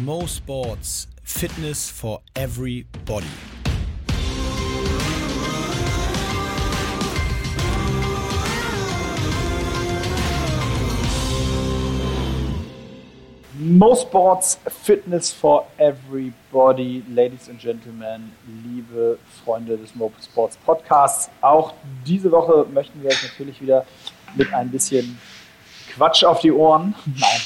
Mo Sports Fitness for Everybody. Mo Sports Fitness for Everybody, Ladies and Gentlemen, liebe Freunde des Mo Sports Podcasts. Auch diese Woche möchten wir euch natürlich wieder mit ein bisschen Quatsch auf die Ohren, nein,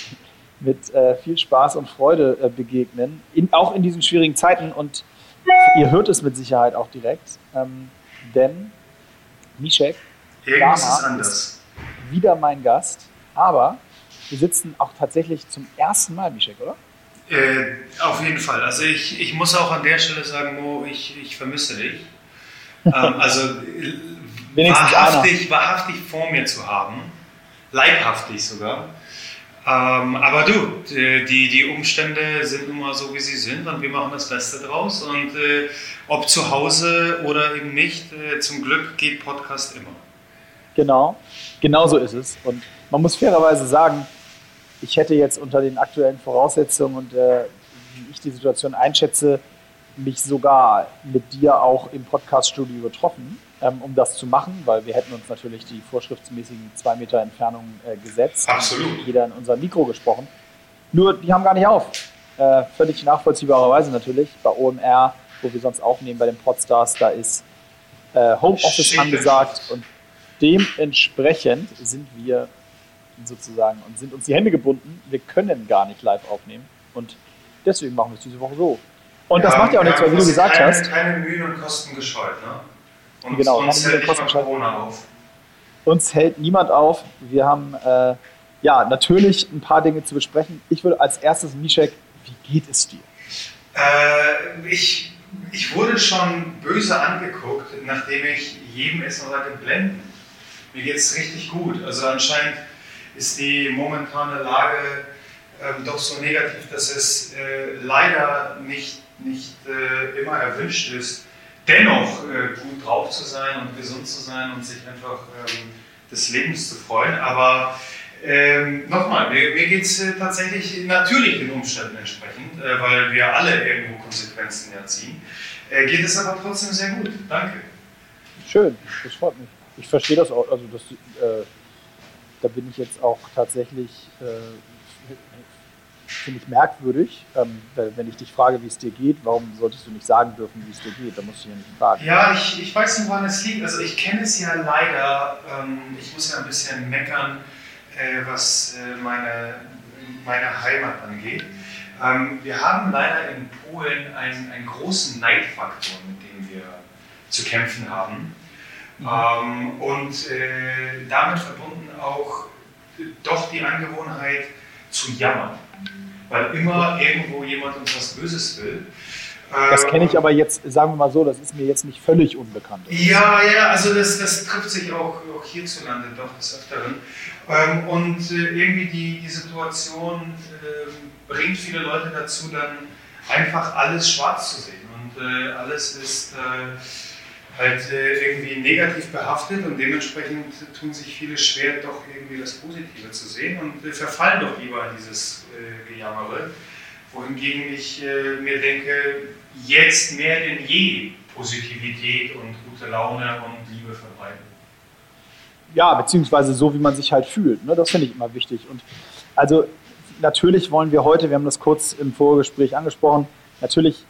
mit äh, viel Spaß und Freude äh, begegnen, in, auch in diesen schwierigen Zeiten. Und ihr hört es mit Sicherheit auch direkt, ähm, denn Mishek Irgendwas ist wieder mein Gast, aber wir sitzen auch tatsächlich zum ersten Mal, Mishek, oder? Äh, auf jeden Fall. Also ich, ich muss auch an der Stelle sagen, Mo, ich, ich vermisse dich. ähm, also äh, wahrhaftig, wahrhaftig vor mir zu haben. Leibhaftig sogar. Ähm, aber du, die, die Umstände sind nun mal so, wie sie sind und wir machen das Beste draus. Und äh, ob zu Hause oder eben nicht, äh, zum Glück geht Podcast immer. Genau, genau so ist es. Und man muss fairerweise sagen, ich hätte jetzt unter den aktuellen Voraussetzungen und äh, wie ich die Situation einschätze, mich sogar mit dir auch im Podcaststudio getroffen, ähm, um das zu machen, weil wir hätten uns natürlich die vorschriftsmäßigen zwei Meter Entfernung äh, gesetzt. Absolut. Jeder in unser Mikro gesprochen. Nur, die haben gar nicht auf. Äh, völlig nachvollziehbarerweise natürlich. Bei OMR, wo wir sonst aufnehmen, bei den Podstars, da ist äh, Homeoffice Schick. angesagt und dementsprechend sind wir sozusagen und sind uns die Hände gebunden. Wir können gar nicht live aufnehmen und deswegen machen wir es diese Woche so. Und das Wir macht ja auch nichts, weil wie du gesagt keine, hast, Keine Mühen und Kosten gescheut, ne? Und Genau, uns Mühen hält Kosten Corona auf. uns hält niemand auf. Wir haben äh, ja natürlich ein paar Dinge zu besprechen. Ich würde als erstes, Mishek, wie geht es dir? Äh, ich, ich wurde schon böse angeguckt, nachdem ich jedem erstmal sagte, blenden. Mir geht es richtig gut. Also anscheinend ist die momentane Lage ähm, doch so negativ, dass es äh, leider nicht, nicht äh, immer erwünscht ist, dennoch äh, gut drauf zu sein und gesund zu sein und sich einfach ähm, des Lebens zu freuen. Aber ähm, nochmal, mir, mir geht es äh, tatsächlich natürlich den Umständen entsprechend, äh, weil wir alle irgendwo Konsequenzen ja ziehen. Äh, geht es aber trotzdem sehr gut. Danke. Schön, das freut mich. Ich verstehe das auch. Also das, äh, da bin ich jetzt auch tatsächlich, äh, finde ich merkwürdig, ähm, wenn ich dich frage, wie es dir geht, warum solltest du nicht sagen dürfen, wie es dir geht? Da musst du ja nicht fragen. Ja, ich, ich weiß nicht, woran es liegt. Also ich kenne es ja leider, ähm, ich muss ja ein bisschen meckern, äh, was äh, meine, meine Heimat angeht. Ähm, wir haben leider in Polen einen, einen großen Neidfaktor, mit dem wir zu kämpfen haben. Ähm, und äh, damit verbunden auch doch die Angewohnheit zu jammern. Weil immer irgendwo jemand uns was Böses will. Das kenne ich aber jetzt, sagen wir mal so, das ist mir jetzt nicht völlig unbekannt. ja, ja, also das, das trifft sich auch, auch hierzulande doch des Öfteren. Ähm, und äh, irgendwie die, die Situation ähm, bringt viele Leute dazu, dann einfach alles schwarz zu sehen. Und äh, alles ist äh, halt äh, irgendwie negativ behaftet und dementsprechend tun sich viele schwer, doch irgendwie das Positive zu sehen und äh, verfallen doch lieber in dieses äh, Gejammere. Wohingegen ich mir denke, jetzt mehr denn je Positivität und gute Laune und Liebe verbreiten. Ja, beziehungsweise so, wie man sich halt fühlt. Ne? Das finde ich immer wichtig. Und also natürlich wollen wir heute, wir haben das kurz im Vorgespräch angesprochen, natürlich,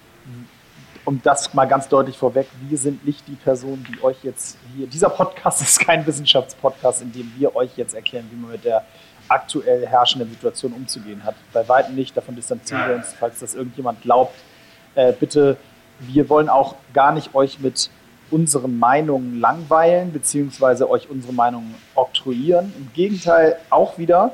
um das mal ganz deutlich vorweg, wir sind nicht die Person, die euch jetzt hier, dieser Podcast ist kein Wissenschaftspodcast, in dem wir euch jetzt erklären, wie man mit der aktuell herrschenden Situation umzugehen hat. Bei weitem nicht, davon distanzieren wir uns, falls das irgendjemand glaubt. Äh, bitte, wir wollen auch gar nicht euch mit unseren Meinungen langweilen, beziehungsweise euch unsere Meinungen oktroyieren. Im Gegenteil, auch wieder,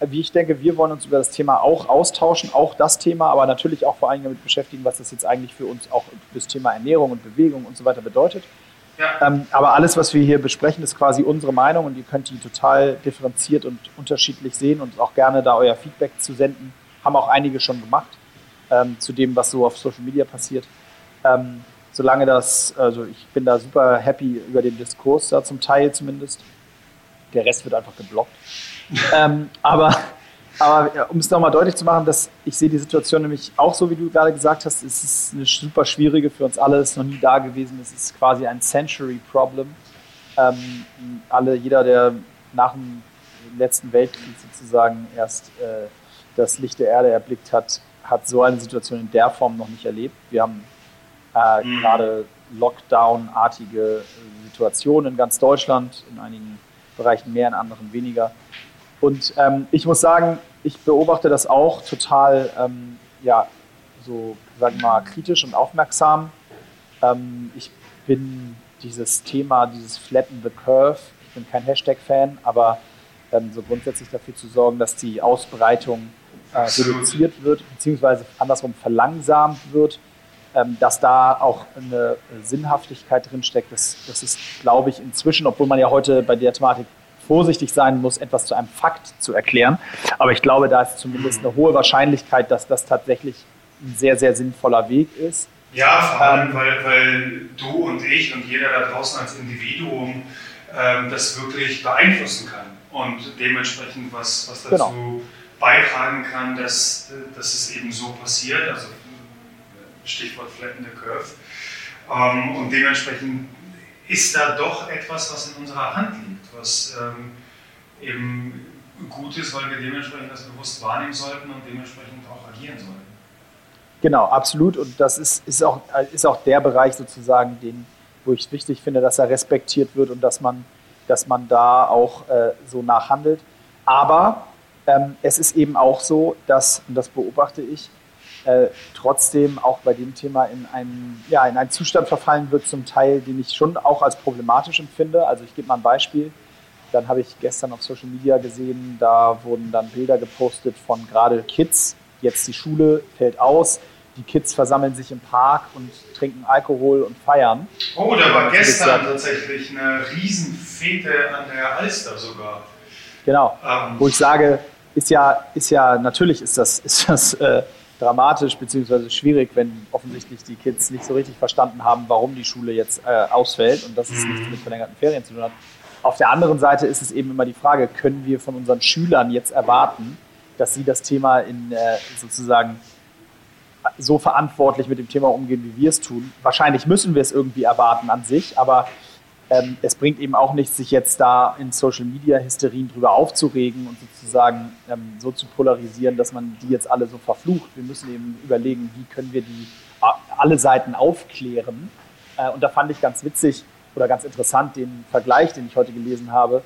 wie ich denke, wir wollen uns über das Thema auch austauschen, auch das Thema, aber natürlich auch vor allem damit beschäftigen, was das jetzt eigentlich für uns auch das Thema Ernährung und Bewegung und so weiter bedeutet. Ja. Ähm, aber alles, was wir hier besprechen, ist quasi unsere Meinung und ihr könnt die total differenziert und unterschiedlich sehen und auch gerne da euer Feedback zu senden. Haben auch einige schon gemacht ähm, zu dem, was so auf Social Media passiert. Ähm, solange das, also ich bin da super happy über den Diskurs da zum Teil zumindest. Der Rest wird einfach geblockt. ähm, aber Aber um es nochmal deutlich zu machen, dass ich sehe die Situation nämlich auch so, wie du gerade gesagt hast, es ist eine super schwierige für uns alle, es ist noch nie da gewesen, es ist quasi ein Century Problem. Ähm, alle, jeder, der nach dem letzten Weltkrieg sozusagen erst äh, das Licht der Erde erblickt hat, hat so eine Situation in der Form noch nicht erlebt. Wir haben äh, mhm. gerade Lockdown-artige Situationen in ganz Deutschland, in einigen Bereichen mehr, in anderen weniger. Und ähm, ich muss sagen, ich beobachte das auch total, ähm, ja, so, sagen wir mal, kritisch und aufmerksam. Ähm, ich bin dieses Thema, dieses Flatten the Curve, ich bin kein Hashtag-Fan, aber ähm, so grundsätzlich dafür zu sorgen, dass die Ausbreitung äh, reduziert wird, beziehungsweise andersrum verlangsamt wird, ähm, dass da auch eine Sinnhaftigkeit drinsteckt. Das, das ist, glaube ich, inzwischen, obwohl man ja heute bei der Thematik vorsichtig sein muss, etwas zu einem Fakt zu erklären. Aber ich glaube, da ist zumindest eine hohe Wahrscheinlichkeit, dass das tatsächlich ein sehr, sehr sinnvoller Weg ist. Ja, vor allem, ähm, weil, weil du und ich und jeder da draußen als Individuum ähm, das wirklich beeinflussen kann und dementsprechend was, was dazu genau. beitragen kann, dass, dass es eben so passiert. Also Stichwort Flatten the Curve. Ähm, und dementsprechend ist da doch etwas, was in unserer Hand liegt, was ähm, eben gut ist, weil wir dementsprechend das bewusst wahrnehmen sollten und dementsprechend auch agieren sollten. Genau, absolut. Und das ist, ist, auch, ist auch der Bereich sozusagen, den, wo ich wichtig finde, dass er respektiert wird und dass man, dass man da auch äh, so nachhandelt. Aber ähm, es ist eben auch so, dass, und das beobachte ich, äh, trotzdem auch bei dem Thema in einen, ja, in einen Zustand verfallen wird, zum Teil, den ich schon auch als problematisch empfinde. Also ich gebe mal ein Beispiel. Dann habe ich gestern auf Social Media gesehen, da wurden dann Bilder gepostet von gerade Kids. Jetzt die Schule fällt aus. Die Kids versammeln sich im Park und trinken Alkohol und feiern. Oh, da war gestern tatsächlich eine Riesenfete an der Alster sogar. Genau. Ähm. Wo ich sage, ist ja, ist ja, natürlich ist das, ist das äh, dramatisch bzw. schwierig, wenn offensichtlich die Kids nicht so richtig verstanden haben, warum die Schule jetzt äh, ausfällt und dass es nichts mit verlängerten Ferien zu tun hat. Auf der anderen Seite ist es eben immer die Frage, können wir von unseren Schülern jetzt erwarten, dass sie das Thema in äh, sozusagen so verantwortlich mit dem Thema umgehen, wie wir es tun. Wahrscheinlich müssen wir es irgendwie erwarten an sich, aber ähm, es bringt eben auch nichts, sich jetzt da in Social Media Hysterien drüber aufzuregen und sozusagen ähm, so zu polarisieren, dass man die jetzt alle so verflucht. Wir müssen eben überlegen, wie können wir die äh, alle Seiten aufklären. Äh, und da fand ich ganz witzig oder ganz interessant den Vergleich, den ich heute gelesen habe.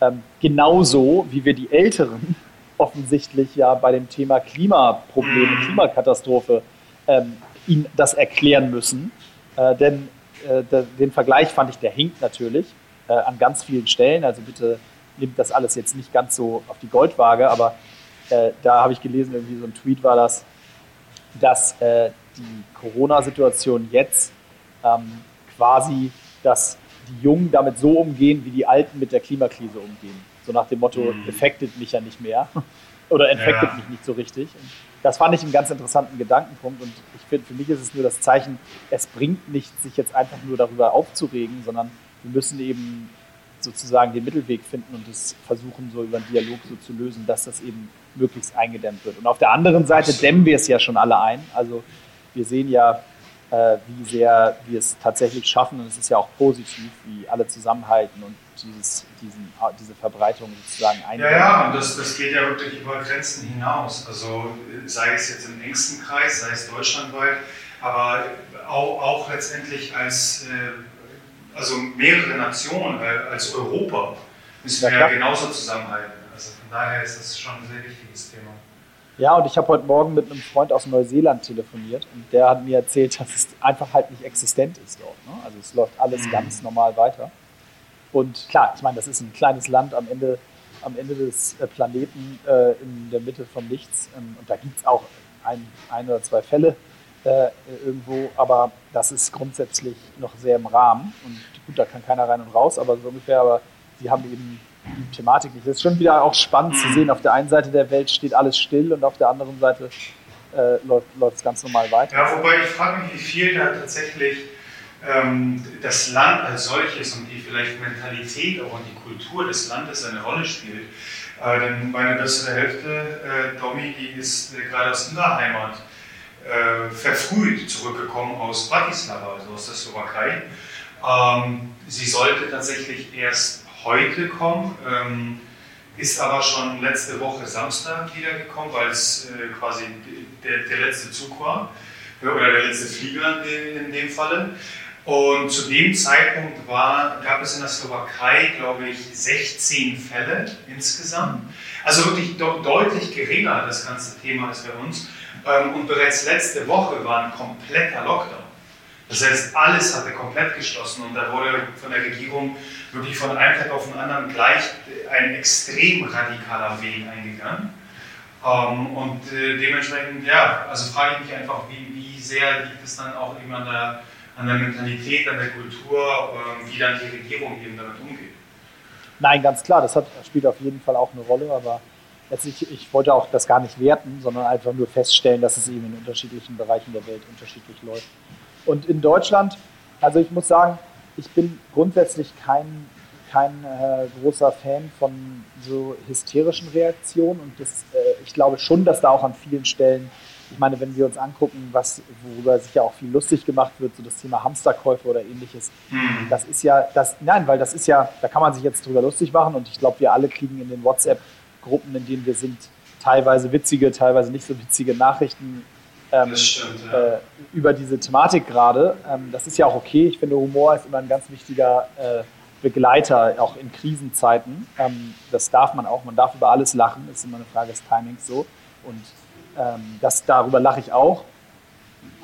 Ähm, genauso wie wir die Älteren offensichtlich ja bei dem Thema Klimaprobleme, mhm. Klimakatastrophe ähm, ihnen das erklären müssen. Äh, denn äh, den Vergleich fand ich, der hinkt natürlich äh, an ganz vielen Stellen. Also bitte nimmt das alles jetzt nicht ganz so auf die Goldwaage, aber äh, da habe ich gelesen, irgendwie so ein Tweet war das, dass äh, die Corona-Situation jetzt ähm, quasi, dass die Jungen damit so umgehen, wie die Alten mit der Klimakrise umgehen. So nach dem Motto, mhm. affected mich ja nicht mehr oder infected ja. mich nicht so richtig. Und das fand ich einen ganz interessanten Gedankenpunkt und ich finde, für mich ist es nur das Zeichen, es bringt nicht, sich jetzt einfach nur darüber aufzuregen, sondern wir müssen eben sozusagen den Mittelweg finden und es versuchen, so über einen Dialog so zu lösen, dass das eben möglichst eingedämmt wird. Und auf der anderen Seite dämmen wir es ja schon alle ein. Also wir sehen ja, wie sehr wir es tatsächlich schaffen und es ist ja auch positiv, wie alle zusammenhalten und dieses, diesen, diese Verbreitung sozusagen eindämmen. Ja, ja, und das, das geht ja wirklich über Grenzen hinaus. Also sei es jetzt im engsten Kreis, sei es deutschlandweit, aber auch, auch letztendlich als äh, also mehrere Nationen, äh, als Europa müssen wir ja, genauso zusammenhalten. Also von daher ist das schon ein sehr wichtiges Thema. Ja, und ich habe heute Morgen mit einem Freund aus Neuseeland telefoniert und der hat mir erzählt, dass es einfach halt nicht existent ist dort. Ne? Also es läuft alles mhm. ganz normal weiter. Und klar, ich meine, das ist ein kleines Land am Ende, am Ende des äh, Planeten äh, in der Mitte vom Nichts. Ähm, und da gibt es auch ein, ein oder zwei Fälle äh, irgendwo, aber das ist grundsätzlich noch sehr im Rahmen. Und gut, da kann keiner rein und raus, aber so ungefähr, aber sie haben eben Thematik nicht. Das ist schon wieder auch spannend zu sehen. Auf der einen Seite der Welt steht alles still und auf der anderen Seite äh, läuft es ganz normal weiter. Ja, wobei ich frage mich, wie viel da tatsächlich ähm, das Land als solches und die vielleicht Mentalität auch und die Kultur des Landes eine Rolle spielt. Äh, denn meine bessere Hälfte, äh, Domi, die ist äh, gerade aus ihrer Heimat äh, verfrüht zurückgekommen aus Bratislava, also aus der Slowakei. Ähm, sie sollte tatsächlich erst heute kommen, ähm, ist aber schon letzte Woche Samstag wiedergekommen, weil es äh, quasi der, der, letzte Zug war oder der letzte Flieger in, in dem Falle. Und zu dem Zeitpunkt war, gab es in der Slowakei, glaube ich, 16 Fälle insgesamt. Also wirklich deutlich geringer das ganze Thema als bei uns. Ähm, und bereits letzte Woche war ein kompletter Lockdown. Das heißt, alles hatte komplett geschlossen und da wurde von der Regierung wirklich von einem Tag auf den anderen gleich ein extrem radikaler Weg eingegangen. Ähm, und äh, dementsprechend, ja, also frage ich mich einfach, wie, wie sehr liegt es dann auch eben an der, an der Mentalität, an der Kultur, ähm, wie dann die Regierung eben damit umgeht. Nein, ganz klar, das hat, spielt auf jeden Fall auch eine Rolle, aber ich, ich wollte auch das gar nicht werten, sondern einfach nur feststellen, dass es eben in unterschiedlichen Bereichen der Welt unterschiedlich läuft. Und in Deutschland, also ich muss sagen, ich bin grundsätzlich kein, kein äh, großer Fan von so hysterischen Reaktionen und das, äh, ich glaube schon, dass da auch an vielen Stellen, ich meine, wenn wir uns angucken, was, worüber sich ja auch viel lustig gemacht wird, so das Thema Hamsterkäufe oder ähnliches, mhm. das ist ja, das, nein, weil das ist ja, da kann man sich jetzt drüber lustig machen und ich glaube, wir alle kriegen in den WhatsApp Gruppen, in denen wir sind, teilweise witzige, teilweise nicht so witzige Nachrichten ähm, stimmt, ja. äh, über diese Thematik gerade. Ähm, das ist ja auch okay. Ich finde, Humor ist immer ein ganz wichtiger äh, Begleiter, auch in Krisenzeiten. Ähm, das darf man auch. Man darf über alles lachen. Das ist immer eine Frage des Timings so. Und ähm, das, darüber lache ich auch.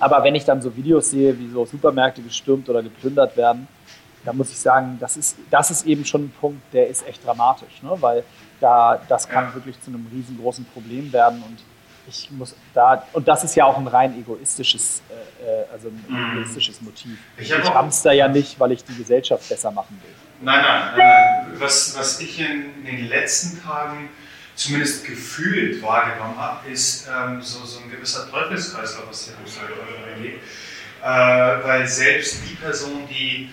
Aber wenn ich dann so Videos sehe, wie so Supermärkte gestürmt oder geplündert werden, da muss ich sagen, das ist, das ist eben schon ein Punkt, der ist echt dramatisch, ne? weil da, das kann ja. wirklich zu einem riesengroßen Problem werden und ich muss da, und das ist ja auch ein rein egoistisches, äh, äh also ein mhm. egoistisches Motiv. Ich, ich hamster ja nicht, weil ich die Gesellschaft besser machen will. Nein, nein, nein. Was, was ich in, in den letzten Tagen zumindest gefühlt wahrgenommen habe, ist ähm, so, so ein gewisser Teufelskreislauf, was Hamsterkäufe angeht. Äh, weil selbst die Personen, die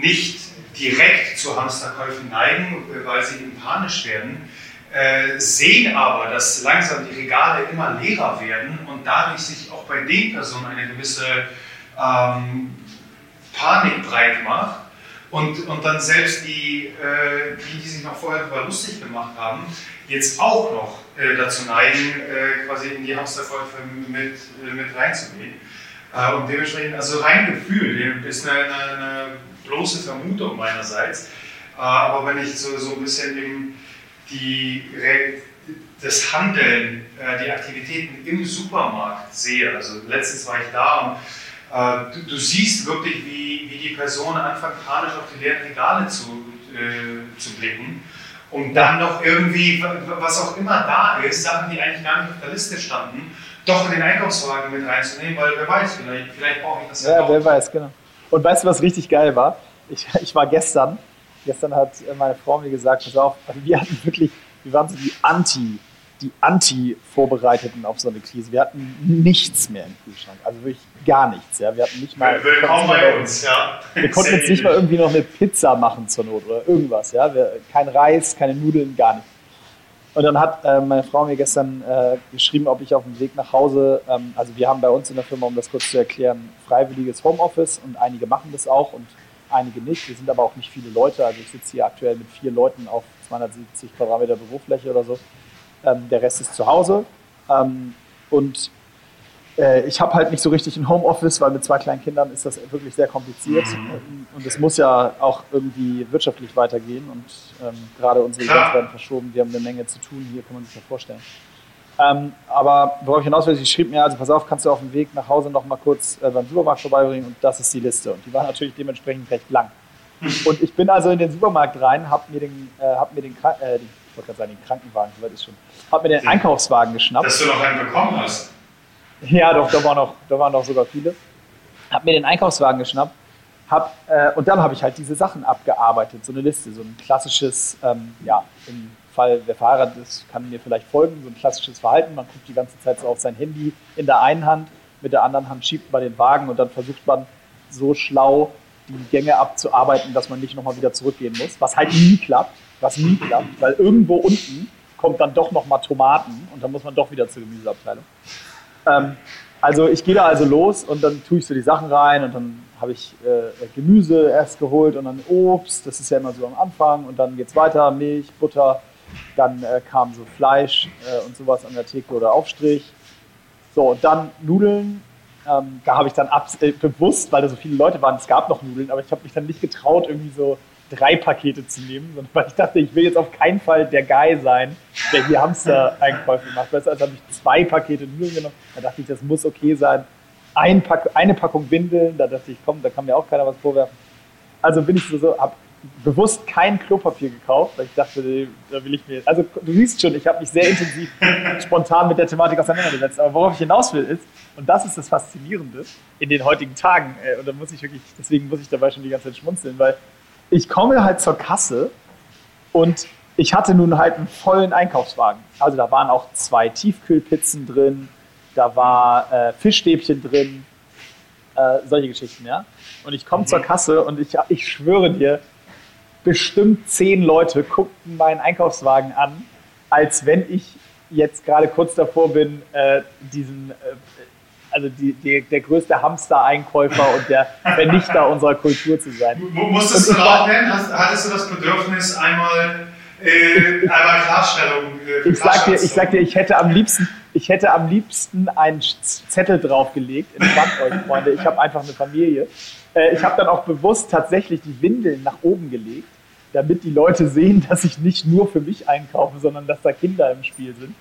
nicht direkt zu Hamsterkäufen neigen, weil sie eben panisch werden, äh, sehen aber, dass langsam die Regale immer leerer werden und dadurch sich auch bei den Personen eine gewisse ähm, Panik breit macht. Und, und dann selbst die, äh, die, die sich noch vorher darüber lustig gemacht haben, jetzt auch noch äh, dazu neigen, äh, quasi in die Hamsterkäufe mit, äh, mit reinzugehen. Äh, und dementsprechend, also rein Gefühl, ist eine, eine, eine bloße Vermutung meinerseits. Aber wenn ich so, so ein bisschen eben die, das Handeln, äh, die Aktivitäten im Supermarkt sehe, also letztens war ich da und äh, du, du, siehst wirklich, wie, wie die Personen anfangen, panisch auf die leeren Regale zu, äh, zu blicken, um dann noch irgendwie, was auch immer da ist, Sachen, die eigentlich gar nicht auf der Liste standen, doch in den Einkaufswagen mit reinzunehmen, weil wer weiß, vielleicht, vielleicht brauche ich das ja. Ja, wer weiß, genau. Und weißt du, was richtig geil war? Ich, ich war gestern, gestern hat meine Frau mir gesagt, pass auf, wir hatten wirklich, wir waren so die Anti, die Anti-Vorbereiteten auf so eine Krise. Wir hatten nichts mehr im Kühlschrank, also wirklich gar nichts. Ja. Wir hatten nicht mal. Willkommen bei uns, ja. Wir konnten jetzt nicht mal irgendwie noch eine Pizza machen zur Not oder irgendwas. Ja. Wir, kein Reis, keine Nudeln, gar nichts. Und dann hat äh, meine Frau mir gestern äh, geschrieben, ob ich auf dem Weg nach Hause, ähm, also wir haben bei uns in der Firma, um das kurz zu erklären, freiwilliges Homeoffice und einige machen das auch und einige nicht. Wir sind aber auch nicht viele Leute. Also ich sitze hier aktuell mit vier Leuten auf 270 Quadratmeter Bürofläche oder so. Ähm, der Rest ist zu Hause. Ähm, und äh, ich habe halt nicht so richtig ein Homeoffice, weil mit zwei kleinen Kindern ist das wirklich sehr kompliziert. Mhm. Und es muss ja auch irgendwie wirtschaftlich weitergehen. Und ähm, gerade unsere Events werden verschoben. Wir haben eine Menge zu tun. Hier kann man sich ja vorstellen. Ähm, aber worauf ich hinaus will, sie schrieb mir, also pass auf, kannst du auf dem Weg nach Hause noch mal kurz äh, beim Supermarkt vorbeibringen und das ist die Liste. Und die war natürlich dementsprechend recht lang. Und ich bin also in den Supermarkt rein, hab mir den, äh, hab mir den, äh, ich wollte gerade sagen, den Krankenwagen, soweit ist schon, hab mir den Einkaufswagen geschnappt. Dass du noch einen bekommen hast. Ja, doch, da waren noch, da waren noch sogar viele. Hab mir den Einkaufswagen geschnappt, hab, äh, und dann habe ich halt diese Sachen abgearbeitet, so eine Liste, so ein klassisches, ähm, ja, im Fall, wer verheiratet ist, kann mir vielleicht folgen, so ein klassisches Verhalten. Man guckt die ganze Zeit so auf sein Handy in der einen Hand, mit der anderen Hand schiebt man den Wagen und dann versucht man so schlau die Gänge abzuarbeiten, dass man nicht nochmal wieder zurückgehen muss, was halt nie klappt, was nie klappt, weil irgendwo unten kommt dann doch nochmal Tomaten und dann muss man doch wieder zur Gemüseabteilung. Ähm, also ich gehe da also los und dann tue ich so die Sachen rein und dann habe ich äh, Gemüse erst geholt und dann Obst, das ist ja immer so am Anfang und dann geht es weiter, Milch, Butter, dann äh, kam so Fleisch äh, und sowas an der Theke oder Aufstrich. So, und dann Nudeln. Ähm, da habe ich dann äh, bewusst, weil da so viele Leute waren, es gab noch Nudeln, aber ich habe mich dann nicht getraut, irgendwie so drei Pakete zu nehmen, sondern weil ich dachte, ich will jetzt auf keinen Fall der Guy sein, der hier Hamster-Einkäufe macht. Weißt du, also habe ich zwei Pakete Nudeln genommen. Da dachte ich, das muss okay sein. Ein Pack, eine Packung Windeln, da dachte ich, komm, da kann mir auch keiner was vorwerfen. Also bin ich so, so habe bewusst kein Klopapier gekauft, weil ich dachte, da will ich mir. Also du siehst schon, ich habe mich sehr intensiv spontan mit der Thematik auseinandergesetzt. Aber worauf ich hinaus will ist, und das ist das Faszinierende in den heutigen Tagen, äh, und da muss ich wirklich, deswegen muss ich dabei schon die ganze Zeit schmunzeln, weil ich komme halt zur Kasse und ich hatte nun halt einen vollen Einkaufswagen. Also da waren auch zwei Tiefkühlpizzen drin, da war äh, Fischstäbchen drin, äh, solche Geschichten, ja. Und ich komme mhm. zur Kasse und ich, ich schwöre dir, bestimmt zehn Leute guckten meinen Einkaufswagen an, als wenn ich jetzt gerade kurz davor bin, äh, diesen, äh, also die, die, der größte Hamster-Einkäufer und der Vernichter unserer Kultur zu sein. Musstest du laut nennen? Hattest du das Bedürfnis, einmal, äh, einmal Klarstellung? Äh, ich sag dir, ich sag dir, ich hätte am liebsten, ich hätte am liebsten einen Zettel draufgelegt. Entspannt euch, Freunde. Ich habe einfach eine Familie. Äh, ich habe dann auch bewusst tatsächlich die Windeln nach oben gelegt, damit die Leute sehen, dass ich nicht nur für mich einkaufe, sondern dass da Kinder im Spiel sind.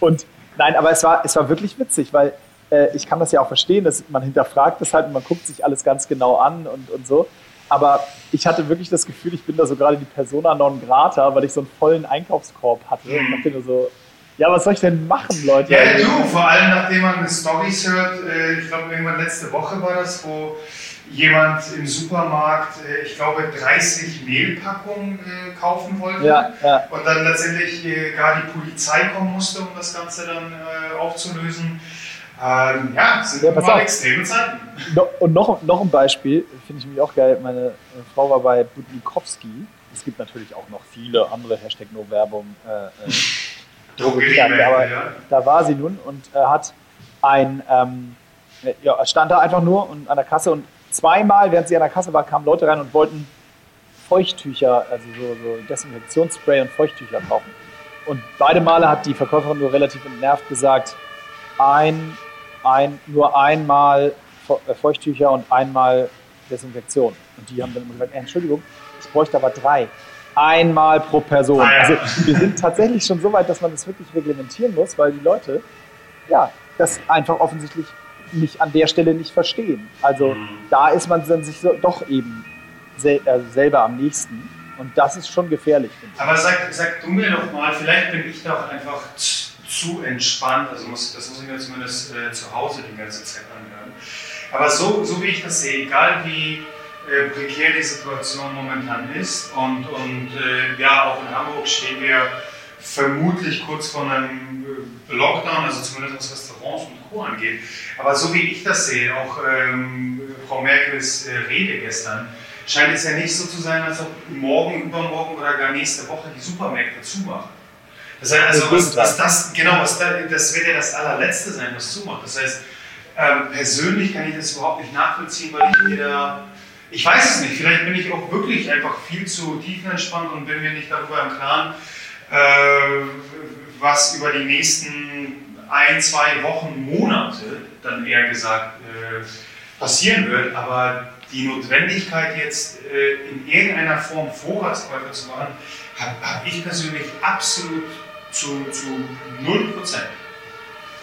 Und nein, aber es war, es war wirklich witzig, weil äh, ich kann das ja auch verstehen, dass man hinterfragt das halt und man guckt sich alles ganz genau an und, und so. Aber ich hatte wirklich das Gefühl, ich bin da so gerade die Persona non grata, weil ich so einen vollen Einkaufskorb hatte. Und dachte nur so, ja, was soll ich denn machen, Leute? Ja, du, vor allem nachdem man Stories hört, äh, ich glaube irgendwann letzte Woche war das, wo jemand im Supermarkt, äh, ich glaube, 30 Mehlpackungen äh, kaufen wollte ja, ja. und dann letztendlich äh, gar die Polizei kommen musste, um das Ganze dann aufzulösen. Ähm, ja, sind ja, immer extreme Zeiten. Und noch, noch ein Beispiel, finde ich mich auch geil. Meine Frau war bei Budnikowski. Es gibt natürlich auch noch viele andere Hashtag No Werbung. Äh, äh, aber ja. da war sie nun und äh, hat ein, ähm, ja, stand da einfach nur und an der Kasse und zweimal, während sie an der Kasse war, kamen Leute rein und wollten Feuchttücher, also so, so Desinfektionsspray und Feuchttücher kaufen. Und beide Male hat die Verkäuferin nur relativ entnervt gesagt, ein, ein, nur einmal äh, Feuchttücher und einmal Desinfektion. Und die haben dann immer gesagt, Entschuldigung, ich bräuchte aber drei. Einmal pro Person. Ah, also wir sind tatsächlich schon so weit, dass man das wirklich reglementieren muss, weil die Leute, ja, das einfach offensichtlich nicht an der Stelle nicht verstehen. Also mhm. da ist man dann sich so, doch eben sel äh, selber am nächsten. Und das ist schon gefährlich. Aber sag, sag du mir doch mal, vielleicht bin ich doch einfach zu entspannt, also muss, das muss ich mir zumindest äh, zu Hause die ganze Zeit anhören. Aber so, so wie ich das sehe, egal wie äh, prekär die Situation momentan ist und, und äh, ja, auch in Hamburg stehen wir vermutlich kurz vor einem äh, Lockdown, also zumindest was Restaurants und Co. angeht. Aber so wie ich das sehe, auch ähm, Frau Merkels äh, Rede gestern, scheint es ja nicht so zu sein, als ob morgen, übermorgen oder gar nächste Woche die Supermärkte zumachen. Das heißt, also, was, was das, genau, was da, das wird ja das allerletzte sein, was zumacht. Das heißt, ähm, persönlich kann ich das überhaupt nicht nachvollziehen, weil ich mir da, ich weiß es nicht, vielleicht bin ich auch wirklich einfach viel zu tiefenentspannt und bin mir nicht darüber im Klaren, was über die nächsten ein, zwei Wochen, Monate dann eher gesagt äh, passieren wird. Aber die Notwendigkeit jetzt äh, in irgendeiner Form Vorratskäufe zu machen, habe hab ich persönlich absolut zu, zu 0%.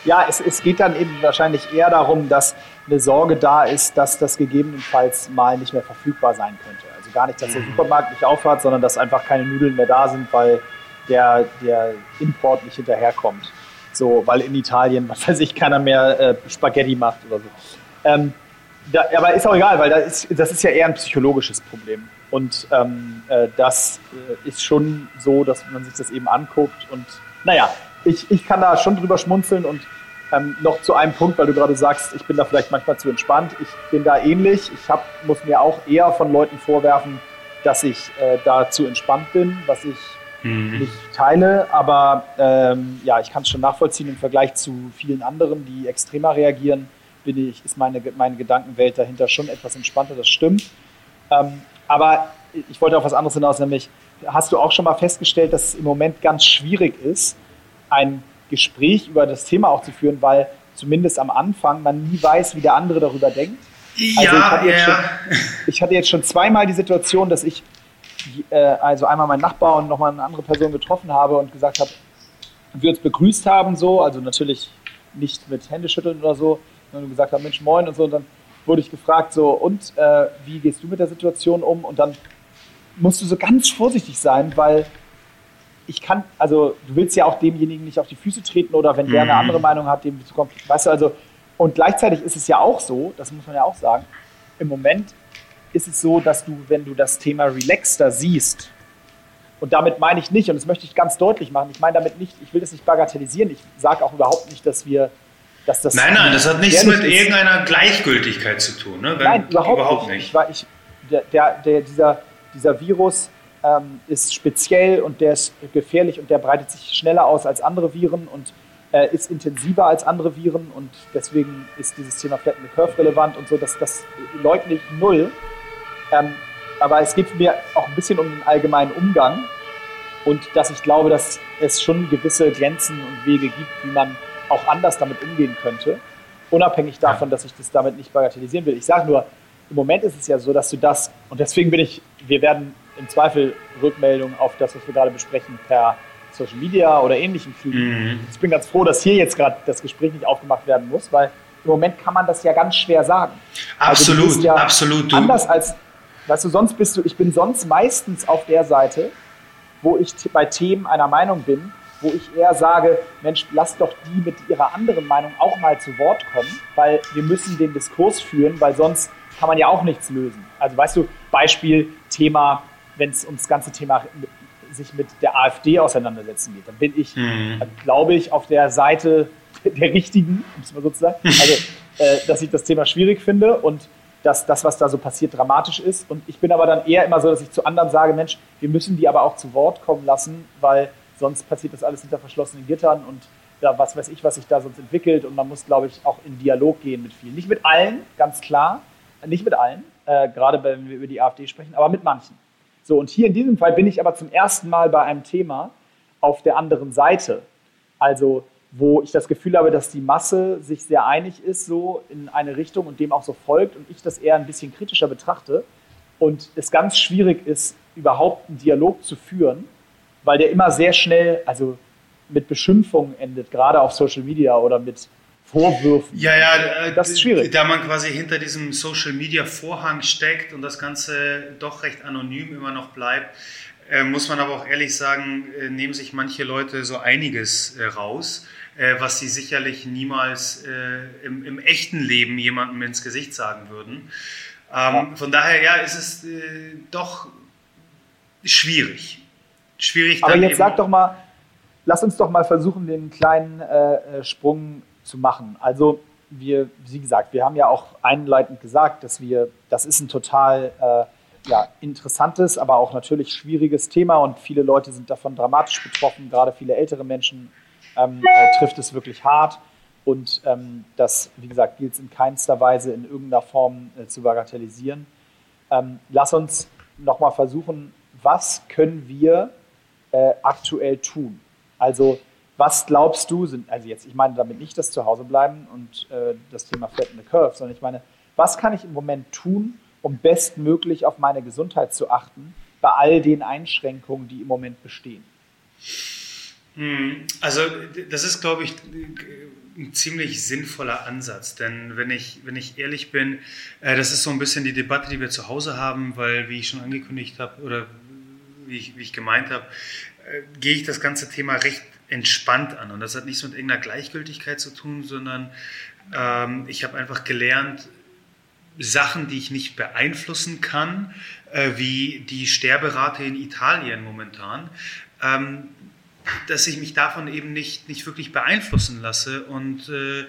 Ja, es, es geht dann eben wahrscheinlich eher darum, dass eine Sorge da ist, dass das gegebenenfalls mal nicht mehr verfügbar sein könnte. Also gar nicht, dass der mhm. Supermarkt nicht aufhört, sondern dass einfach keine Nudeln mehr da sind, weil der, der Import nicht hinterherkommt. So, weil in Italien, was weiß ich, keiner mehr äh, Spaghetti macht oder so. Ähm, da, aber ist auch egal, weil das ist, das ist ja eher ein psychologisches Problem. Und ähm, äh, das äh, ist schon so, dass man sich das eben anguckt. Und naja, ich, ich kann da schon drüber schmunzeln und Ähm, noch zu einem Punkt, weil du gerade sagst, ich bin da vielleicht manchmal zu entspannt. Ich bin da ähnlich. Ich hab, muss mir auch eher von Leuten vorwerfen, dass ich äh, da zu entspannt bin, was ich mhm. nicht teile. Aber ähm, ja, ich kann es schon nachvollziehen im Vergleich zu vielen anderen, die extremer reagieren, bin ich, ist meine, meine Gedankenwelt dahinter schon etwas entspannter, das stimmt. Ähm, aber ich wollte auf was anderes hinaus, nämlich hast du auch schon mal festgestellt, dass es im Moment ganz schwierig ist, ein Gespräch über das Thema auch zu führen, weil zumindest am Anfang man nie weiß, wie der andere darüber denkt. Also ja, ich hatte, ja. Schon, ich hatte jetzt schon zweimal die Situation, dass ich also einmal meinen Nachbar und nochmal eine andere Person getroffen habe und gesagt habe, wir uns begrüßt haben so, also natürlich nicht mit Händeschütteln oder so, sondern gesagt haben, Mensch, moin und so. Und dann wurde ich gefragt, so, und äh, wie gehst du mit der Situation um? Und dann musst du so ganz vorsichtig sein, weil ich kann, also du willst ja auch demjenigen nicht auf die Füße treten oder wenn der eine mhm. andere Meinung hat, dem zu kommen. Weißt du, also, und gleichzeitig ist es ja auch so, das muss man ja auch sagen, im Moment ist es so, dass du, wenn du das Thema relaxter siehst, und damit meine ich nicht, und das möchte ich ganz deutlich machen, ich meine damit nicht, ich will das nicht bagatellisieren, ich sage auch überhaupt nicht, dass wir, dass das. Nein, nein, das hat nichts mit ist. irgendeiner Gleichgültigkeit zu tun, ne? Wenn, nein, überhaupt, überhaupt nicht. nicht. Ich war, ich, der, der, der, dieser, dieser Virus ähm, ist speziell und der ist gefährlich und der breitet sich schneller aus als andere Viren und äh, ist intensiver als andere Viren und deswegen ist dieses Thema Flatten the Curve relevant und so, das, das leugne ich null. Ähm, aber es geht mir auch ein bisschen um den allgemeinen Umgang und dass ich glaube, dass es schon gewisse Grenzen und Wege gibt, wie man auch anders damit umgehen könnte, unabhängig davon, dass ich das damit nicht bagatellisieren will. Ich sage nur, im Moment ist es ja so, dass du das, und deswegen bin ich, wir werden im Zweifel Rückmeldungen auf das, was wir gerade besprechen, per Social Media oder ähnlichem kriegen. Mhm. Ich bin ganz froh, dass hier jetzt gerade das Gespräch nicht aufgemacht werden muss, weil im Moment kann man das ja ganz schwer sagen. Absolut, also ja absolut. Anders als, weißt du, sonst bist du, ich bin sonst meistens auf der Seite, wo ich bei Themen einer Meinung bin, wo ich eher sage, Mensch, lass doch die mit ihrer anderen Meinung auch mal zu Wort kommen, weil wir müssen den Diskurs führen, weil sonst kann man ja auch nichts lösen. Also weißt du, Beispiel Thema wenn es ums ganze Thema sich mit der AfD auseinandersetzen geht, dann bin ich, mhm. glaube ich, auf der Seite der Richtigen, muss man sozusagen. Also, äh, dass ich das Thema schwierig finde und dass das, was da so passiert, dramatisch ist. Und ich bin aber dann eher immer so, dass ich zu anderen sage, Mensch, wir müssen die aber auch zu Wort kommen lassen, weil sonst passiert das alles hinter verschlossenen Gittern und ja, was weiß ich, was sich da sonst entwickelt. Und man muss, glaube ich, auch in Dialog gehen mit vielen. Nicht mit allen, ganz klar. Nicht mit allen, äh, gerade wenn wir über die AfD sprechen, aber mit manchen. So, und hier in diesem Fall bin ich aber zum ersten Mal bei einem Thema auf der anderen Seite. Also, wo ich das Gefühl habe, dass die Masse sich sehr einig ist, so in eine Richtung und dem auch so folgt und ich das eher ein bisschen kritischer betrachte und es ganz schwierig ist, überhaupt einen Dialog zu führen, weil der immer sehr schnell, also mit Beschimpfungen endet, gerade auf Social Media oder mit Vorwürfen. Ja, ja, das ist schwierig. Da man quasi hinter diesem Social Media Vorhang steckt und das Ganze doch recht anonym immer noch bleibt, äh, muss man aber auch ehrlich sagen, äh, nehmen sich manche Leute so einiges äh, raus, äh, was sie sicherlich niemals äh, im, im, echten Leben jemandem ins Gesicht sagen würden. Ähm. Von daher, ja, ist es doch schwierig. Schwierig. Aber jetzt sag doch mal, lass uns doch mal versuchen, den kleinen Sprung zu machen. Also wir, wie gesagt, wir haben ja auch einleitend gesagt, dass wir, das ist ein total äh, ja, interessantes, aber auch natürlich schwieriges Thema und viele Leute sind davon dramatisch betroffen, gerade viele ältere Menschen ähm, äh, trifft es wirklich hart. Und ähm, das, wie gesagt, gilt es in keinster Weise in irgendeiner Form äh, zu bagatellisieren. Ähm, lass uns nochmal versuchen, was können wir äh, aktuell tun? Also was glaubst du, sind, also jetzt, ich meine damit nicht das Zuhausebleiben und äh, das Thema Flatten the Curve, sondern ich meine, was kann ich im Moment tun, um bestmöglich auf meine Gesundheit zu achten, bei all den Einschränkungen, die im Moment bestehen? Hm, also das ist, glaube ich, ein ziemlich sinnvoller Ansatz, denn wenn ich, wenn ich ehrlich bin, äh, das ist so ein bisschen die Debatte, die wir zu Hause haben, weil, wie ich schon angekündigt habe oder wie ich, wie ich gemeint habe, äh, gehe ich das ganze Thema recht entspannt an. Und das hat nichts mit irgendeiner Gleichgültigkeit zu tun, sondern ähm, ich habe einfach gelernt, Sachen, die ich nicht beeinflussen kann, äh, wie die Sterberate in Italien momentan, ähm, dass ich mich davon eben nicht, nicht wirklich beeinflussen lasse und äh,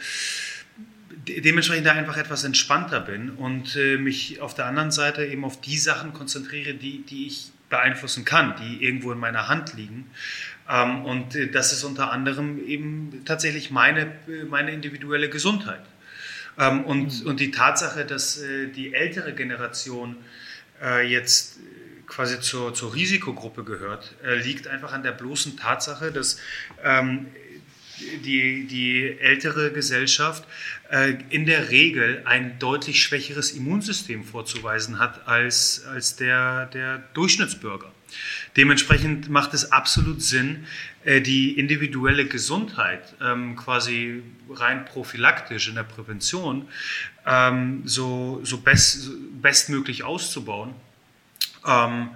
dementsprechend da einfach etwas entspannter bin und äh, mich auf der anderen Seite eben auf die Sachen konzentriere, die, die ich beeinflussen kann, die irgendwo in meiner Hand liegen. Ähm, und äh, das ist unter anderem eben tatsächlich meine, meine individuelle Gesundheit. Ähm, und, mhm. und die Tatsache, dass äh, die ältere Generation äh, jetzt quasi zur, zur Risikogruppe gehört, äh, liegt einfach an der bloßen Tatsache, dass ähm, die, die ältere Gesellschaft äh, in der Regel ein deutlich schwächeres Immunsystem vorzuweisen hat als, als der, der Durchschnittsbürger. Dementsprechend macht es absolut Sinn, äh, die individuelle Gesundheit ähm, quasi rein prophylaktisch in der Prävention ähm, so, so best, bestmöglich auszubauen ähm,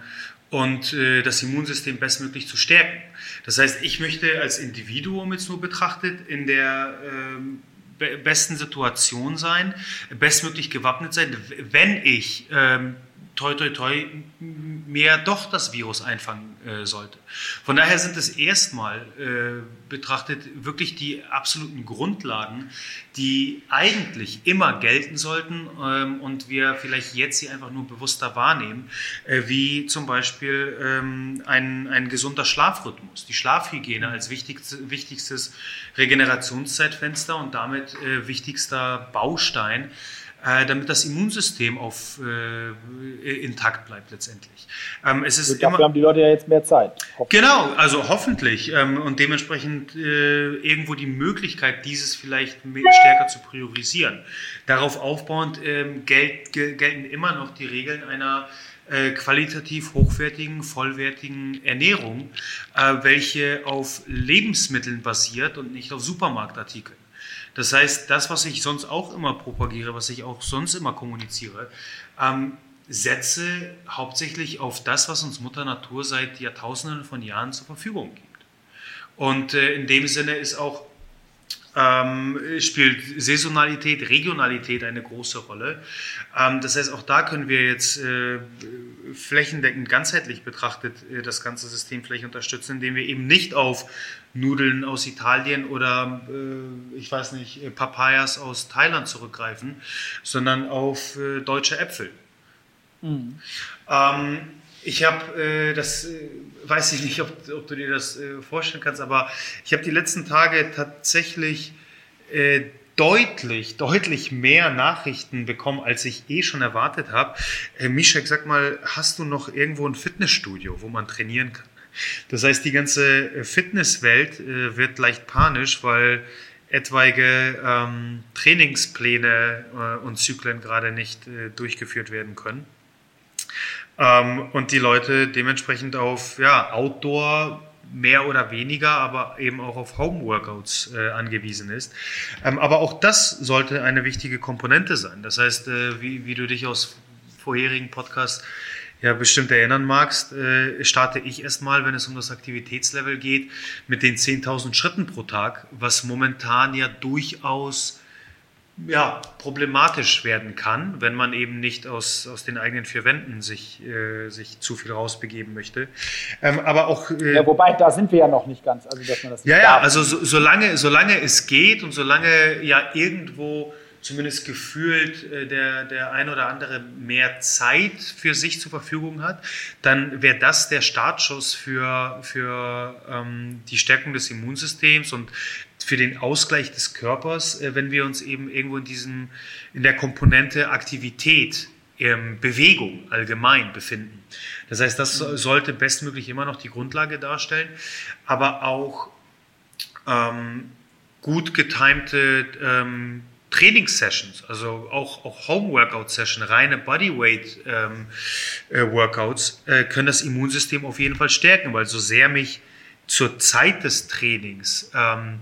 und äh, das Immunsystem bestmöglich zu stärken. Das heißt, ich möchte als Individuum jetzt nur betrachtet in der ähm, besten Situation sein, bestmöglich gewappnet sein, wenn ich ähm, toi toi toi mehr doch das Virus einfangen äh, sollte. Von daher sind es erstmal äh, betrachtet wirklich die absoluten Grundlagen, die eigentlich immer gelten sollten ähm, und wir vielleicht jetzt sie einfach nur bewusster wahrnehmen, äh, wie zum Beispiel ähm, ein, ein gesunder Schlafrhythmus, die Schlafhygiene als wichtigstes, wichtigstes Regenerationszeitfenster und damit äh, wichtigster Baustein damit das Immunsystem auf, äh, intakt bleibt letztendlich. Ähm, es ist dafür immer, haben die Leute ja jetzt mehr Zeit. Genau, also hoffentlich ähm, und dementsprechend äh, irgendwo die Möglichkeit, dieses vielleicht stärker zu priorisieren. Darauf aufbauend ähm, gel gelten immer noch die Regeln einer äh, qualitativ hochwertigen, vollwertigen Ernährung, äh, welche auf Lebensmitteln basiert und nicht auf Supermarktartikeln. Das heißt, das, was ich sonst auch immer propagiere, was ich auch sonst immer kommuniziere, ähm, setze hauptsächlich auf das, was uns Mutter Natur seit Jahrtausenden von Jahren zur Verfügung gibt. Und äh, in dem Sinne ist auch ähm, spielt Saisonalität, Regionalität eine große Rolle. Ähm, das heißt, auch da können wir jetzt äh, flächendeckend ganzheitlich betrachtet äh, das ganze System vielleicht unterstützen, indem wir eben nicht auf Nudeln aus Italien oder äh, ich weiß nicht, Papayas aus Thailand zurückgreifen, sondern auf äh, deutsche Äpfel. Mhm. Ähm, ich habe, äh, das äh, weiß ich nicht, ob, ob, du dir das äh, vorstellen kannst, aber ich habe die letzten Tage tatsächlich äh, deutlich, deutlich mehr Nachrichten bekommen, als ich eh schon erwartet habe. Äh, Mischek, sag mal, hast du noch irgendwo ein Fitnessstudio, wo man trainieren kann? Das heißt, die ganze äh, Fitnesswelt äh, wird leicht panisch, weil etwaige ähm, Trainingspläne äh, und Zyklen gerade nicht äh, durchgeführt werden können. Ähm, und die Leute dementsprechend auf ja, Outdoor mehr oder weniger, aber eben auch auf Home-Workouts äh, angewiesen ist. Ähm, aber auch das sollte eine wichtige Komponente sein. Das heißt, äh, wie, wie du dich aus vorherigen Podcasts ja bestimmt erinnern magst, äh, starte ich erstmal, wenn es um das Aktivitätslevel geht, mit den 10.000 Schritten pro Tag, was momentan ja durchaus ja, problematisch werden kann, wenn man eben nicht aus, aus den eigenen vier Wänden sich, äh, sich zu viel rausbegeben möchte. Ähm, aber auch. Äh, ja, wobei, da sind wir ja noch nicht ganz. Also, dass man das ja, ja, also so, solange, solange es geht und solange ja irgendwo zumindest gefühlt äh, der, der ein oder andere mehr Zeit für sich zur Verfügung hat, dann wäre das der Startschuss für, für ähm, die Stärkung des Immunsystems und für den Ausgleich des Körpers, äh, wenn wir uns eben irgendwo in diesem, in der Komponente Aktivität, ähm, Bewegung allgemein befinden. Das heißt, das sollte bestmöglich immer noch die Grundlage darstellen, aber auch ähm, gut getimte ähm, Trainingssessions, also auch, auch Home-Workout-Sessions, reine Bodyweight-Workouts ähm, äh, äh, können das Immunsystem auf jeden Fall stärken, weil so sehr mich zur Zeit des Trainings ähm,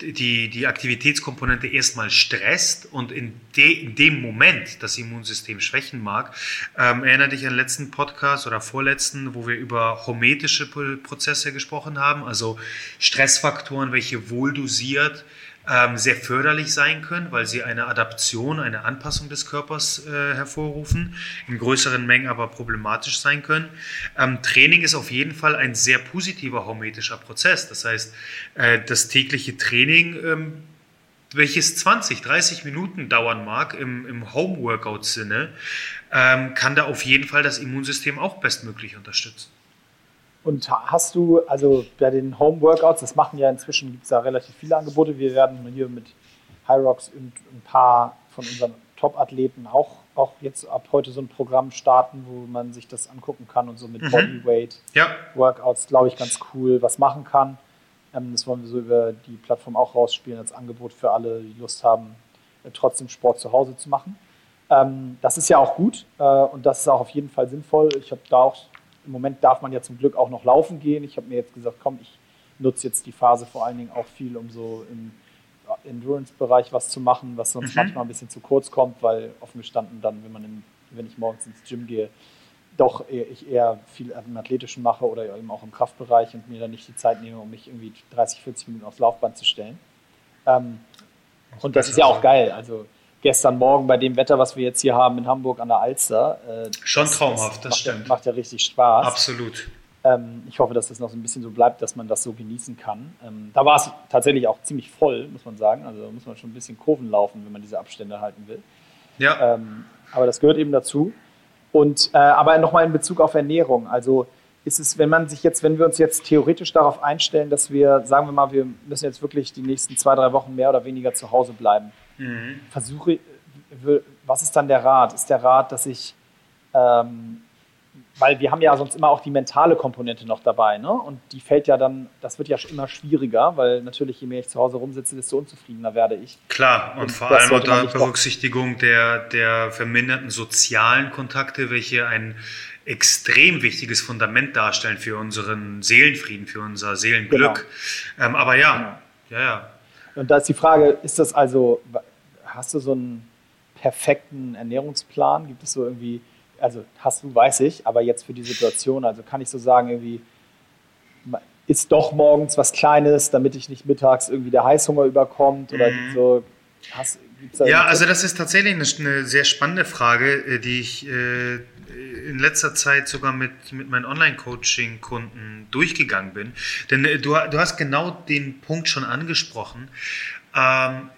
die, die Aktivitätskomponente erstmal stresst und in, de, in dem Moment das Immunsystem schwächen mag. Ähm, erinnere dich an den letzten Podcast oder vorletzten, wo wir über hormetische Prozesse gesprochen haben, also Stressfaktoren, welche wohl dosiert ähm, sehr förderlich sein können, weil sie eine Adaption, eine Anpassung des Körpers äh, hervorrufen, in größeren Mengen aber problematisch sein können. Ähm, Training ist auf jeden Fall ein sehr positiver hormetischer Prozess. Das heißt, äh, das tägliche Training ähm, welches 20, 30 Minuten dauern mag im, im Home-Workout-Sinne, ähm, kann da auf jeden Fall das Immunsystem auch bestmöglich unterstützen. Und hast du, also bei den Home-Workouts, das machen ja inzwischen, gibt es da relativ viele Angebote. Wir werden hier mit Hyrox und ein paar von unseren Top-Athleten auch, auch jetzt ab heute so ein Programm starten, wo man sich das angucken kann und so mit mhm. Bodyweight-Workouts, ja. glaube ich, ganz cool was machen kann. Ähm, das wollen wir so über die Plattform auch rausspielen als Angebot für alle, die Lust haben, äh, trotzdem Sport zu Hause zu machen. Ähm, das ist ja auch gut äh, und das ist auch auf jeden Fall sinnvoll. Ich habe da auch im Moment darf man ja zum Glück auch noch laufen gehen. Ich habe mir jetzt gesagt, komm, ich nutze jetzt die Phase vor allen Dingen auch viel, um so im Endurance-Bereich was zu machen, was sonst mhm. manchmal ein bisschen zu kurz kommt, weil offen gestanden dann, wenn man in, wenn ich morgens ins Gym gehe, doch eher, ich eher viel im Athletischen mache oder eben auch im Kraftbereich und mir dann nicht die Zeit nehme, um mich irgendwie 30, 40 Minuten aufs Laufband zu stellen. Ähm, und das ist ja auch geil. Also gestern Morgen bei dem Wetter, was wir jetzt hier haben in Hamburg an der Alster. Äh, Schon das, traumhaft, das, das macht stimmt. Ja, macht ja richtig Spaß. Absolut. Ähm, ich hoffe, dass das noch so ein bisschen so bleibt, dass man das so genießen kann. Ähm, da war es tatsächlich auch ziemlich voll, muss man sagen. Also da muss man schon ein bisschen Kurven laufen, wenn man diese Abstände halten will. Ja. Ähm, aber das gehört eben dazu. Und äh, aber nochmal in Bezug auf Ernährung. Also ist es, wenn man sich jetzt, wenn wir uns jetzt theoretisch darauf einstellen, dass wir, sagen wir mal, wir müssen jetzt wirklich die nächsten zwei, drei Wochen mehr oder weniger zu Hause bleiben, mhm. versuche, was ist dann der Rat? Ist der Rat, dass ich, ähm, weil wir haben ja sonst immer auch die mentale Komponente noch dabei, ne? Und die fällt ja dann, das wird ja immer schwieriger, weil natürlich, je mehr ich zu Hause rumsitze, desto unzufriedener werde ich. Klar, und, und vor allem unter Berücksichtigung der, der verminderten sozialen Kontakte, welche ein extrem wichtiges Fundament darstellen für unseren Seelenfrieden, für unser Seelenglück. Genau. Ähm, aber ja, genau. ja, ja. Und da ist die Frage, ist das also, hast du so einen perfekten Ernährungsplan? Gibt es so irgendwie, also hast du, weiß ich, aber jetzt für die Situation, also kann ich so sagen, irgendwie, ist doch morgens was Kleines, damit ich nicht mittags irgendwie der Heißhunger überkommt oder mhm. so. Hast, ja, also das ist tatsächlich eine, sehr spannende Frage, äh, die ich äh, in letzter Zeit sogar mit, mit meinen Online-Coaching-Kunden durchgegangen bin. Denn äh, du, du hast genau den Punkt schon angesprochen. Ähm,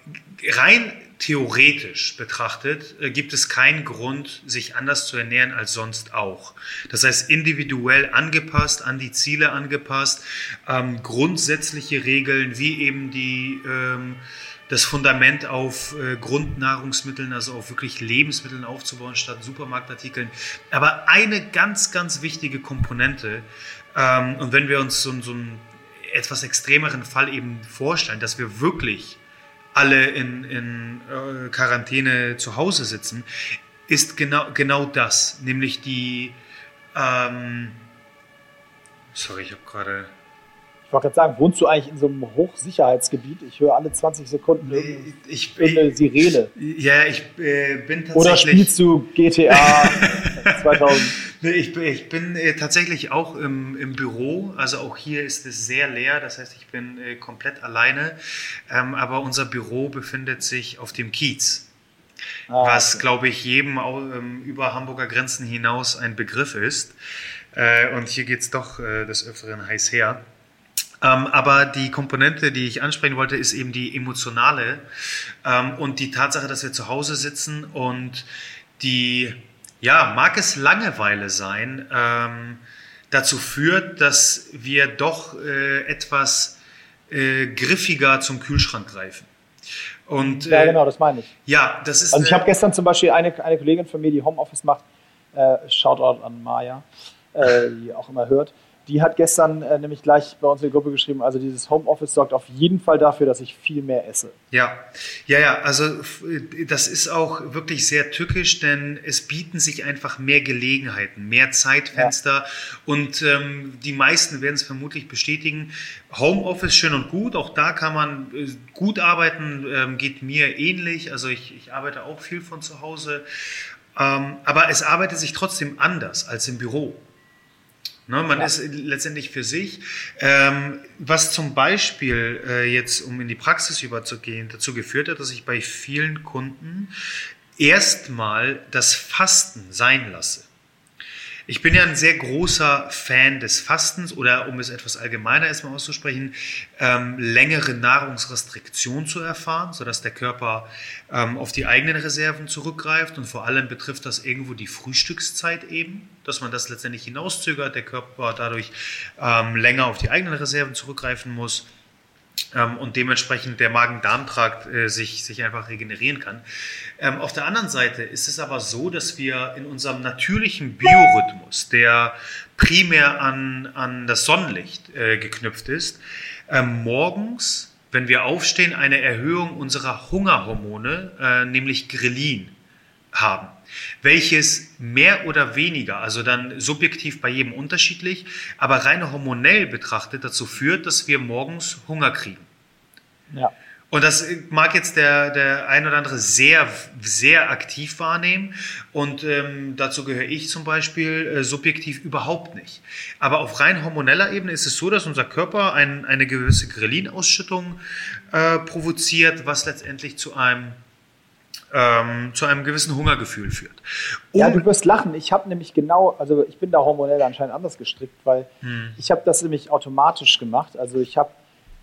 rein theoretisch betrachtet gibt es keinen Grund, sich anders zu ernähren als sonst auch. Das heißt, individuell angepasst, an die Ziele angepasst, ähm, grundsätzliche Regeln wie eben die ähm, das Fundament auf äh, Grundnahrungsmitteln, also auf wirklich Lebensmitteln aufzubauen statt Supermarktartikeln. Aber eine ganz, ganz wichtige Komponente, ähm, und wenn wir uns so, so einen etwas extremeren Fall eben vorstellen, dass wir wirklich alle in, in äh, Quarantäne zu Hause sitzen, ist genau, genau das, nämlich die, ähm, sorry, ich habe gerade ich wollte gerade sagen, wohnst du eigentlich in so einem Hochsicherheitsgebiet? Ich höre alle 20 Sekunden ich, eine Sirene. Ja, ich äh, bin tatsächlich. Oder spielst du GTA 2000? Nee, ich, ich, bin äh, tatsächlich auch im, im, Büro. Also auch hier ist es sehr leer. Das heißt, ich bin äh, komplett alleine. Ähm, aber unser Büro befindet sich auf dem Kiez. Ah, was, okay. glaube ich, jedem ähm, über Hamburger Grenzen hinaus ein Begriff ist. Äh, und hier geht es doch äh, des Öfteren heiß her. Ähm, aber die Komponente, die ich ansprechen wollte, ist eben die emotionale ähm, und die Tatsache, dass wir zu Hause sitzen und die, ja, mag es Langeweile sein, ähm, dazu führt, dass wir doch äh, etwas äh, griffiger zum Kühlschrank greifen. Und, ja, äh, genau, das meine ich. Ja, das ist. Also ich habe gestern zum Beispiel eine, eine Kollegin von mir, die Homeoffice macht, äh, Shoutout an Maya, äh, die auch immer hört die hat gestern äh, nämlich gleich bei uns in der Gruppe geschrieben, also dieses Homeoffice sorgt auf jeden Fall dafür, dass ich viel mehr esse. Ja, ja, ja, also das ist auch wirklich sehr tückisch, denn es bieten sich einfach mehr Gelegenheiten, mehr Zeitfenster ja. und ähm, die meisten werden es vermutlich bestätigen. Homeoffice schön und gut, auch da kann man äh, gut arbeiten, ähm, geht mir ähnlich, also ich, ich arbeite auch viel von zu Hause, ähm, aber es arbeitet sich trotzdem anders als im Büro. Ne? Man ja. ist letztendlich für sich. Ähm, was zum Beispiel äh, jetzt, um in die Praxis überzugehen, dazu geführt hat, dass ich bei vielen Kunden erstmal das Fasten sein lasse. Ich bin ja ein sehr großer Fan des Fastens oder, um es etwas allgemeiner erstmal auszusprechen, ähm, längere Nahrungsrestriktion zu erfahren, sodass der Körper ähm, auf die eigenen Reserven zurückgreift. Und vor allem betrifft das irgendwo die Frühstückszeit eben, dass man das letztendlich hinauszögert, der Körper dadurch ähm, länger auf die eigenen Reserven zurückgreifen muss ähm, und dementsprechend der Magen-Darm-Trakt äh, sich, sich einfach regenerieren kann. Ähm, auf der anderen Seite ist es aber so, dass wir in unserem natürlichen Biorhythmus, der primär an, an das Sonnenlicht äh, geknüpft ist, ähm, morgens, wenn wir aufstehen, eine Erhöhung unserer Hungerhormone, äh, nämlich Grelin, haben welches mehr oder weniger, also dann subjektiv bei jedem unterschiedlich, aber rein hormonell betrachtet dazu führt, dass wir morgens Hunger kriegen. Ja. Und das mag jetzt der, der ein oder andere sehr, sehr aktiv wahrnehmen. Und ähm, dazu gehöre ich zum Beispiel äh, subjektiv überhaupt nicht. Aber auf rein hormoneller Ebene ist es so, dass unser Körper ein, eine gewisse Grelinausschüttung äh, provoziert, was letztendlich zu einem ähm, zu einem gewissen Hungergefühl führt. Um ja, du wirst lachen. Ich habe nämlich genau, also ich bin da hormonell anscheinend anders gestrickt, weil hm. ich habe das nämlich automatisch gemacht. Also ich habe,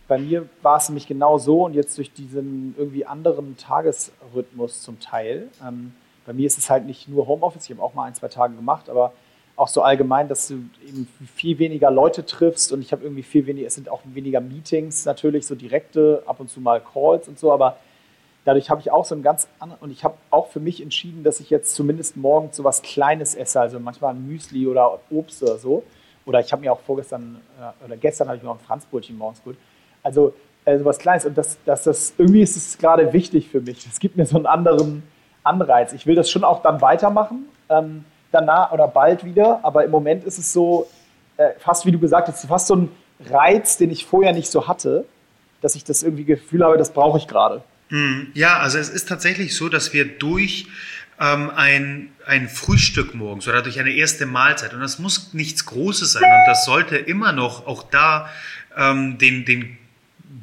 bei mir war es nämlich genau so und jetzt durch diesen irgendwie anderen Tagesrhythmus zum Teil. Ähm, bei mir ist es halt nicht nur Homeoffice, ich habe auch mal ein, zwei Tage gemacht, aber auch so allgemein, dass du eben viel weniger Leute triffst und ich habe irgendwie viel weniger, es sind auch weniger Meetings natürlich, so direkte, ab und zu mal Calls und so, aber dadurch habe ich auch so ein ganz anderes, und ich habe auch für mich entschieden, dass ich jetzt zumindest morgens so was Kleines esse, also manchmal ein Müsli oder Obst oder so. Oder ich habe mir auch vorgestern äh, oder gestern habe ich mir auch ein Franzbrötchen morgens gut. Also äh, so was Kleines. Und das, das, das, irgendwie ist es gerade wichtig für mich. Es gibt mir so einen anderen Anreiz. Ich will das schon auch dann weitermachen, ähm, danach oder bald wieder. Aber im Moment ist es so, äh, fast wie du gesagt hast, fast so ein Reiz, den ich vorher nicht so hatte, dass ich das irgendwie Gefühl habe, das brauche ich gerade. Hm, ja, also es ist tatsächlich so, dass wir durch ähm, ein, ein Frühstück morgens oder durch eine erste Mahlzeit, und das muss nichts Großes sein, und das sollte immer noch auch da ähm, den, den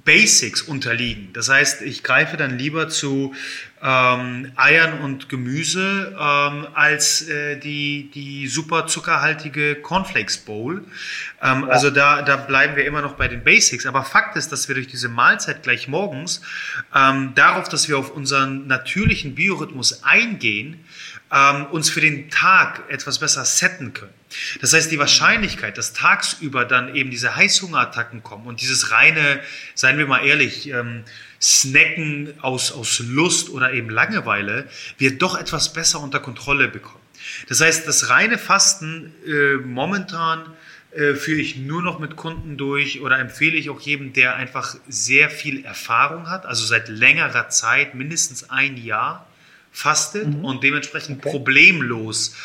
Basics unterliegen. Das heißt, ich greife dann lieber zu ähm, Eiern und Gemüse ähm, als äh, die, die super zuckerhaltige Cornflakes Bowl. Ähm, ja. Also da, da bleiben wir immer noch bei den Basics. Aber Fakt ist, dass wir durch diese Mahlzeit gleich morgens ähm, darauf, dass wir auf unseren natürlichen Biorhythmus eingehen, ähm, uns für den Tag etwas besser setten können. Das heißt, die Wahrscheinlichkeit, dass tagsüber dann eben diese Heißhungerattacken kommen und dieses reine, seien wir mal ehrlich, ähm, Snacken aus, aus Lust oder eben Langeweile, wir doch etwas besser unter Kontrolle bekommen. Das heißt, das reine Fasten äh, momentan äh, führe ich nur noch mit Kunden durch oder empfehle ich auch jedem, der einfach sehr viel Erfahrung hat, also seit längerer Zeit, mindestens ein Jahr fastet mhm. und dementsprechend okay. problemlos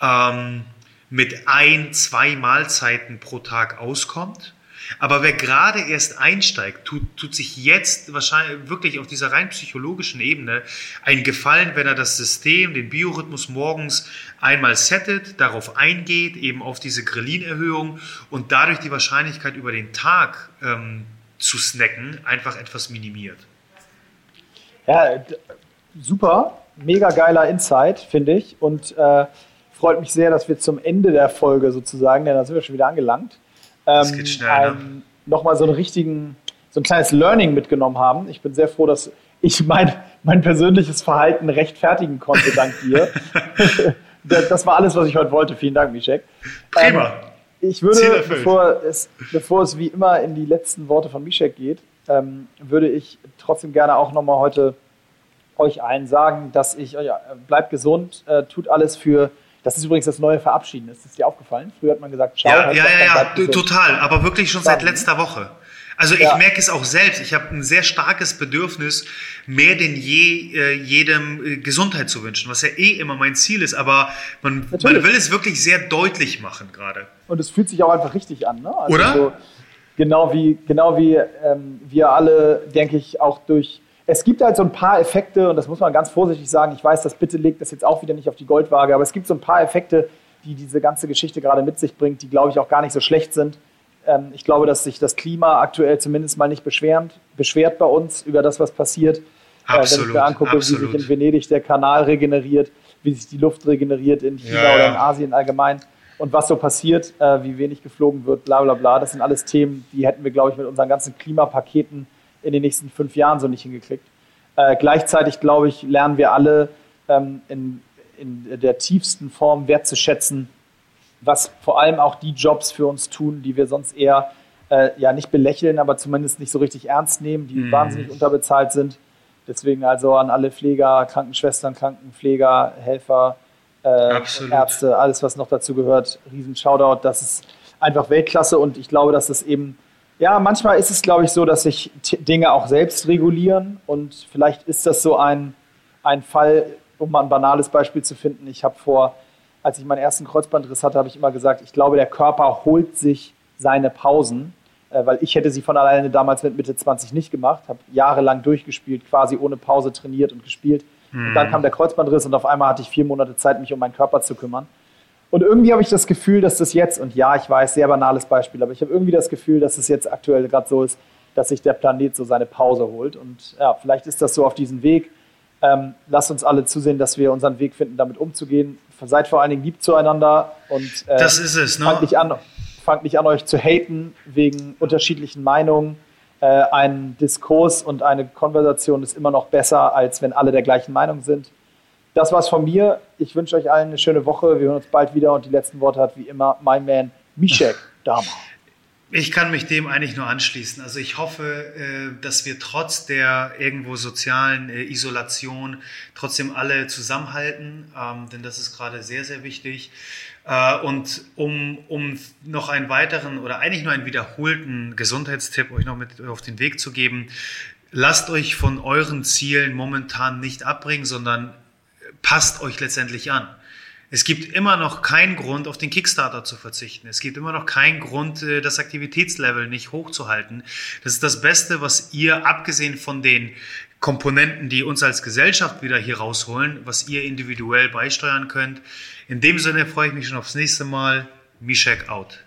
ähm, mit ein, zwei Mahlzeiten pro Tag auskommt. Aber wer gerade erst einsteigt, tut, tut sich jetzt wahrscheinlich wirklich auf dieser rein psychologischen Ebene einen Gefallen, wenn er das System, den Biorhythmus morgens einmal settet, darauf eingeht, eben auf diese Ghrelin-Erhöhung und dadurch die Wahrscheinlichkeit über den Tag ähm, zu snacken einfach etwas minimiert. Ja, super, mega geiler Insight, finde ich. Und äh, freut mich sehr, dass wir zum Ende der Folge sozusagen, denn da sind wir schon wieder angelangt, ähm, geht schnell, ne? nochmal so einen richtigen, so ein kleines Learning mitgenommen haben. Ich bin sehr froh, dass ich mein, mein persönliches Verhalten rechtfertigen konnte, dank dir. das war alles, was ich heute wollte. Vielen Dank, Mischek. Prima. Ähm, ich würde, bevor es, bevor es wie immer in die letzten Worte von Mischek geht, ähm, würde ich trotzdem gerne auch nochmal heute euch allen sagen, dass ich, ja, bleibt gesund, äh, tut alles für das ist übrigens das neue Verabschieden. Ist das dir aufgefallen? Früher hat man gesagt, ciao. Ja, ja, ja, ja total. Aber wirklich schon seit letzter Woche. Also ich ja. merke es auch selbst. Ich habe ein sehr starkes Bedürfnis, mehr denn je äh, jedem äh, Gesundheit zu wünschen, was ja eh immer mein Ziel ist. Aber man, man will es wirklich sehr deutlich machen gerade. Und es fühlt sich auch einfach richtig an. Ne? Also Oder? So, genau wie, genau wie ähm, wir alle, denke ich, auch durch es gibt halt so ein paar Effekte, und das muss man ganz vorsichtig sagen. Ich weiß, das bitte legt das jetzt auch wieder nicht auf die Goldwaage, aber es gibt so ein paar Effekte, die diese ganze Geschichte gerade mit sich bringt, die, glaube ich, auch gar nicht so schlecht sind. Ähm, ich glaube, dass sich das Klima aktuell zumindest mal nicht beschwerend, beschwert bei uns über das, was passiert. Absolut, äh, wenn ich mir angucke, absolut. wie sich in Venedig der Kanal regeneriert, wie sich die Luft regeneriert in China ja, oder in Asien allgemein und was so passiert, äh, wie wenig geflogen wird, bla bla bla. Das sind alles Themen, die hätten wir, glaube ich, mit unseren ganzen Klimapaketen in den nächsten fünf Jahren so nicht hingekriegt. Äh, gleichzeitig, glaube ich, lernen wir alle ähm, in, in der tiefsten Form wertzuschätzen, was vor allem auch die Jobs für uns tun, die wir sonst eher äh, ja nicht belächeln, aber zumindest nicht so richtig ernst nehmen, die mm. wahnsinnig unterbezahlt sind. Deswegen also an alle Pfleger, Krankenschwestern, Krankenpfleger, Helfer, äh, Ärzte, alles was noch dazu gehört, riesen Shoutout. Das ist einfach Weltklasse und ich glaube, dass es eben, ja, manchmal ist es, glaube ich, so, dass sich Dinge auch selbst regulieren und vielleicht ist das so ein, ein Fall, um mal ein banales Beispiel zu finden. Ich habe vor, als ich meinen ersten Kreuzbandriss hatte, habe ich immer gesagt, ich glaube, der Körper holt sich seine Pausen äh, weil ich hätte sie von alleine damals mit Mitte 20 nicht gemacht, habe jahrelang durchgespielt, quasi ohne Pause trainiert und gespielt. Mhm. Und dann hm. kam der Kreuzbandriss und auf einmal hatte ich vier Monate Zeit, mich um meinen Körper zu kümmern. Und irgendwie habe ich das Gefühl, dass das jetzt, und ja, ich weiß, sehr banales Beispiel, aber ich habe irgendwie das Gefühl, dass es jetzt aktuell gerade so ist, dass sich der Planet so seine Pause holt. Und ja, vielleicht ist das so auf diesem Weg. Ähm, lasst uns alle zusehen, dass wir unseren Weg finden, damit umzugehen. Seid vor allen Dingen lieb zueinander und äh, das ist es, ne? fangt nicht an, fangt nicht an, euch zu haten wegen unterschiedlichen Meinungen. Äh, ein Diskurs und eine Konversation ist immer noch besser, als wenn alle der gleichen Meinung sind. Das war's von mir. Ich wünsche euch allen eine schöne Woche. Wir hören uns bald wieder und die letzten Worte hat wie immer mein Man Mishek Dama. Ich kann mich dem eigentlich nur anschließen. Also ich hoffe, äh, dass wir trotz der irgendwo sozialen äh, Isolation trotzdem alle zusammenhalten, ähm, denn das ist gerade sehr, sehr wichtig. Äh, und um, um noch einen weiteren oder eigentlich nur einen wiederholten Gesundheitstipp euch noch mit auf den Weg zu geben, lasst euch von euren Zielen momentan nicht abbringen, sondern passt euch letztendlich an. Es gibt immer noch keinen Grund, auf den Kickstarter zu verzichten. Es gibt immer noch keinen Grund, äh, das Aktivitätslevel nicht hochzuhalten. Das ist das Beste, was ihr, abgesehen von den Komponenten, die uns als Gesellschaft wieder hier rausholen, was ihr individuell beisteuern könnt. In dem Sinne freue ich mich schon aufs nächste Mal. Mishek out.